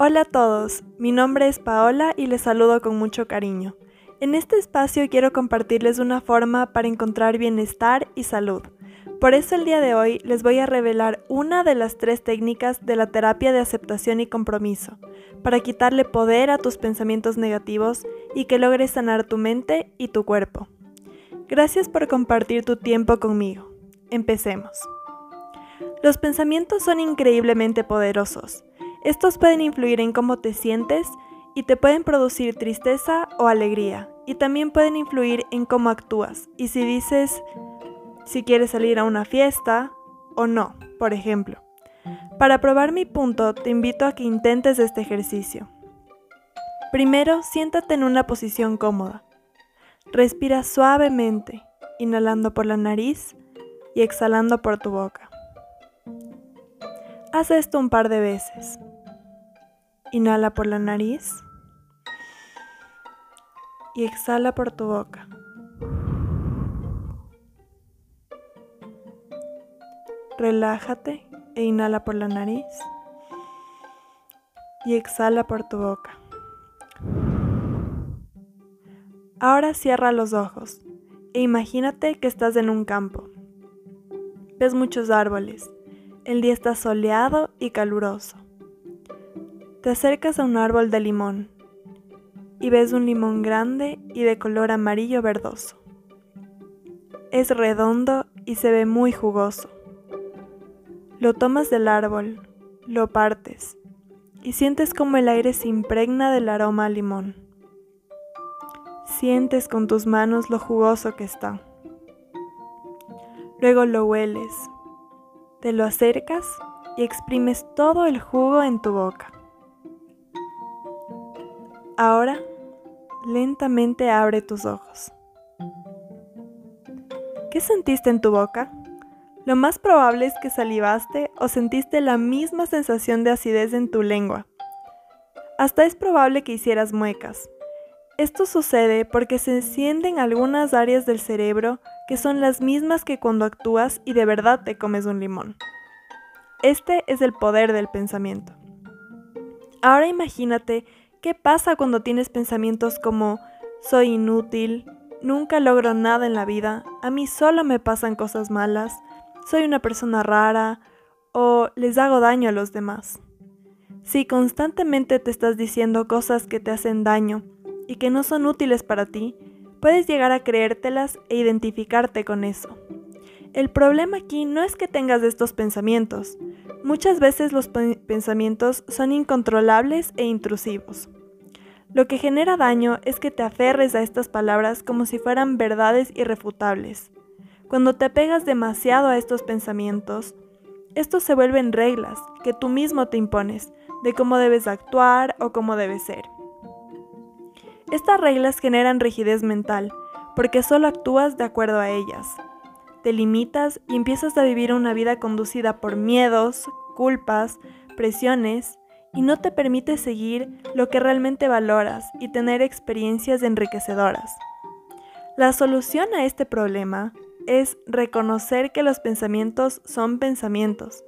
Hola a todos, mi nombre es Paola y les saludo con mucho cariño. En este espacio quiero compartirles una forma para encontrar bienestar y salud. Por eso el día de hoy les voy a revelar una de las tres técnicas de la terapia de aceptación y compromiso, para quitarle poder a tus pensamientos negativos y que logres sanar tu mente y tu cuerpo. Gracias por compartir tu tiempo conmigo. Empecemos. Los pensamientos son increíblemente poderosos. Estos pueden influir en cómo te sientes y te pueden producir tristeza o alegría. Y también pueden influir en cómo actúas y si dices si quieres salir a una fiesta o no, por ejemplo. Para probar mi punto, te invito a que intentes este ejercicio. Primero, siéntate en una posición cómoda. Respira suavemente, inhalando por la nariz y exhalando por tu boca. Haz esto un par de veces. Inhala por la nariz y exhala por tu boca. Relájate e inhala por la nariz y exhala por tu boca. Ahora cierra los ojos e imagínate que estás en un campo. Ves muchos árboles. El día está soleado y caluroso. Te acercas a un árbol de limón y ves un limón grande y de color amarillo verdoso. Es redondo y se ve muy jugoso. Lo tomas del árbol, lo partes y sientes como el aire se impregna del aroma a limón. Sientes con tus manos lo jugoso que está. Luego lo hueles, te lo acercas y exprimes todo el jugo en tu boca. Ahora, lentamente abre tus ojos. ¿Qué sentiste en tu boca? Lo más probable es que salivaste o sentiste la misma sensación de acidez en tu lengua. Hasta es probable que hicieras muecas. Esto sucede porque se encienden algunas áreas del cerebro que son las mismas que cuando actúas y de verdad te comes un limón. Este es el poder del pensamiento. Ahora imagínate qué pasa cuando tienes pensamientos como soy inútil, nunca logro nada en la vida, a mí solo me pasan cosas malas, soy una persona rara o les hago daño a los demás. Si constantemente te estás diciendo cosas que te hacen daño y que no son útiles para ti, puedes llegar a creértelas e identificarte con eso. El problema aquí no es que tengas estos pensamientos. Muchas veces los pensamientos son incontrolables e intrusivos. Lo que genera daño es que te aferres a estas palabras como si fueran verdades irrefutables. Cuando te apegas demasiado a estos pensamientos, estos se vuelven reglas que tú mismo te impones de cómo debes actuar o cómo debes ser. Estas reglas generan rigidez mental porque solo actúas de acuerdo a ellas. Te limitas y empiezas a vivir una vida conducida por miedos, culpas, presiones y no te permite seguir lo que realmente valoras y tener experiencias enriquecedoras. La solución a este problema es reconocer que los pensamientos son pensamientos.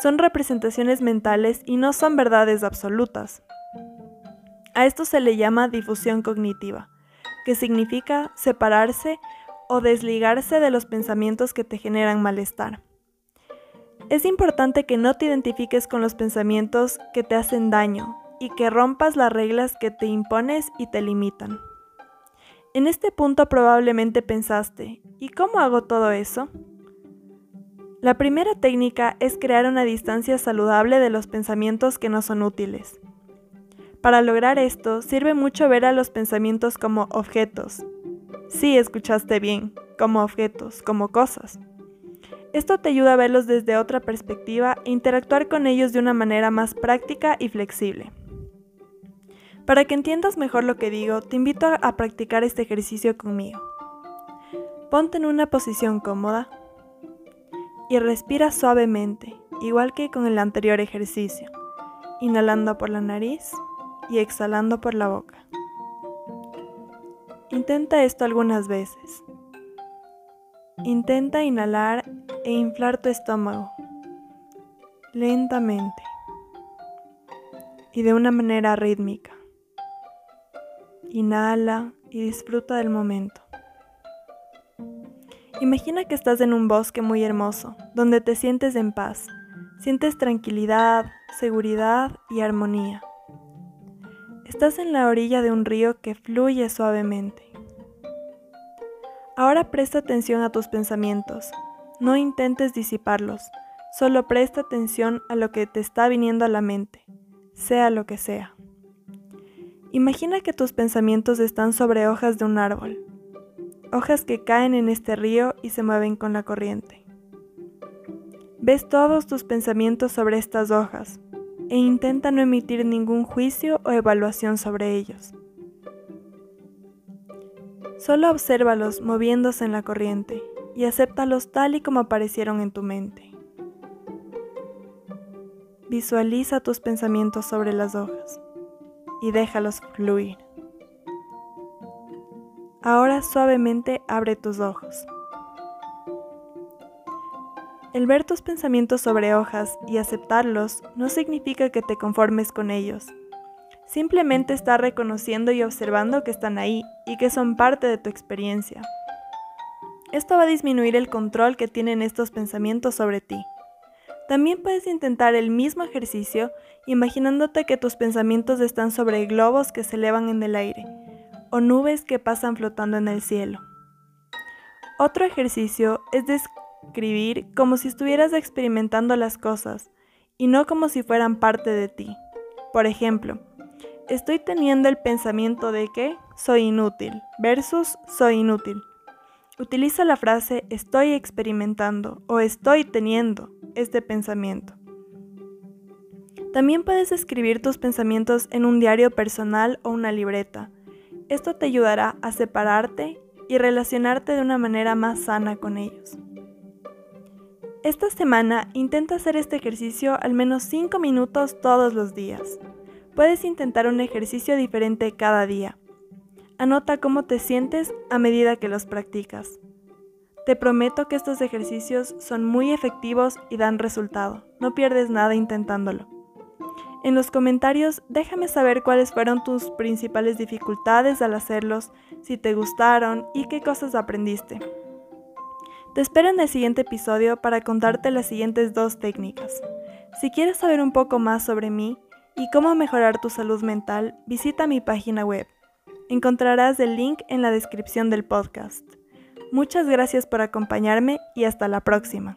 Son representaciones mentales y no son verdades absolutas. A esto se le llama difusión cognitiva, que significa separarse o desligarse de los pensamientos que te generan malestar. Es importante que no te identifiques con los pensamientos que te hacen daño y que rompas las reglas que te impones y te limitan. En este punto probablemente pensaste, ¿y cómo hago todo eso? La primera técnica es crear una distancia saludable de los pensamientos que no son útiles. Para lograr esto, sirve mucho ver a los pensamientos como objetos. Sí, escuchaste bien, como objetos, como cosas. Esto te ayuda a verlos desde otra perspectiva e interactuar con ellos de una manera más práctica y flexible. Para que entiendas mejor lo que digo, te invito a practicar este ejercicio conmigo. Ponte en una posición cómoda y respira suavemente, igual que con el anterior ejercicio, inhalando por la nariz y exhalando por la boca. Intenta esto algunas veces. Intenta inhalar e inflar tu estómago lentamente y de una manera rítmica. Inhala y disfruta del momento. Imagina que estás en un bosque muy hermoso, donde te sientes en paz, sientes tranquilidad, seguridad y armonía. Estás en la orilla de un río que fluye suavemente. Ahora presta atención a tus pensamientos. No intentes disiparlos, solo presta atención a lo que te está viniendo a la mente, sea lo que sea. Imagina que tus pensamientos están sobre hojas de un árbol hojas que caen en este río y se mueven con la corriente. Ves todos tus pensamientos sobre estas hojas e intenta no emitir ningún juicio o evaluación sobre ellos. Solo obsérvalos moviéndose en la corriente y acéptalos tal y como aparecieron en tu mente. Visualiza tus pensamientos sobre las hojas y déjalos fluir. Ahora suavemente abre tus ojos. El ver tus pensamientos sobre hojas y aceptarlos no significa que te conformes con ellos. Simplemente está reconociendo y observando que están ahí y que son parte de tu experiencia. Esto va a disminuir el control que tienen estos pensamientos sobre ti. También puedes intentar el mismo ejercicio imaginándote que tus pensamientos están sobre globos que se elevan en el aire o nubes que pasan flotando en el cielo. Otro ejercicio es describir como si estuvieras experimentando las cosas y no como si fueran parte de ti. Por ejemplo, estoy teniendo el pensamiento de que soy inútil versus soy inútil. Utiliza la frase estoy experimentando o estoy teniendo este pensamiento. También puedes escribir tus pensamientos en un diario personal o una libreta esto te ayudará a separarte y relacionarte de una manera más sana con ellos. Esta semana intenta hacer este ejercicio al menos 5 minutos todos los días. Puedes intentar un ejercicio diferente cada día. Anota cómo te sientes a medida que los practicas. Te prometo que estos ejercicios son muy efectivos y dan resultado. No pierdes nada intentándolo. En los comentarios déjame saber cuáles fueron tus principales dificultades al hacerlos, si te gustaron y qué cosas aprendiste. Te espero en el siguiente episodio para contarte las siguientes dos técnicas. Si quieres saber un poco más sobre mí y cómo mejorar tu salud mental, visita mi página web. Encontrarás el link en la descripción del podcast. Muchas gracias por acompañarme y hasta la próxima.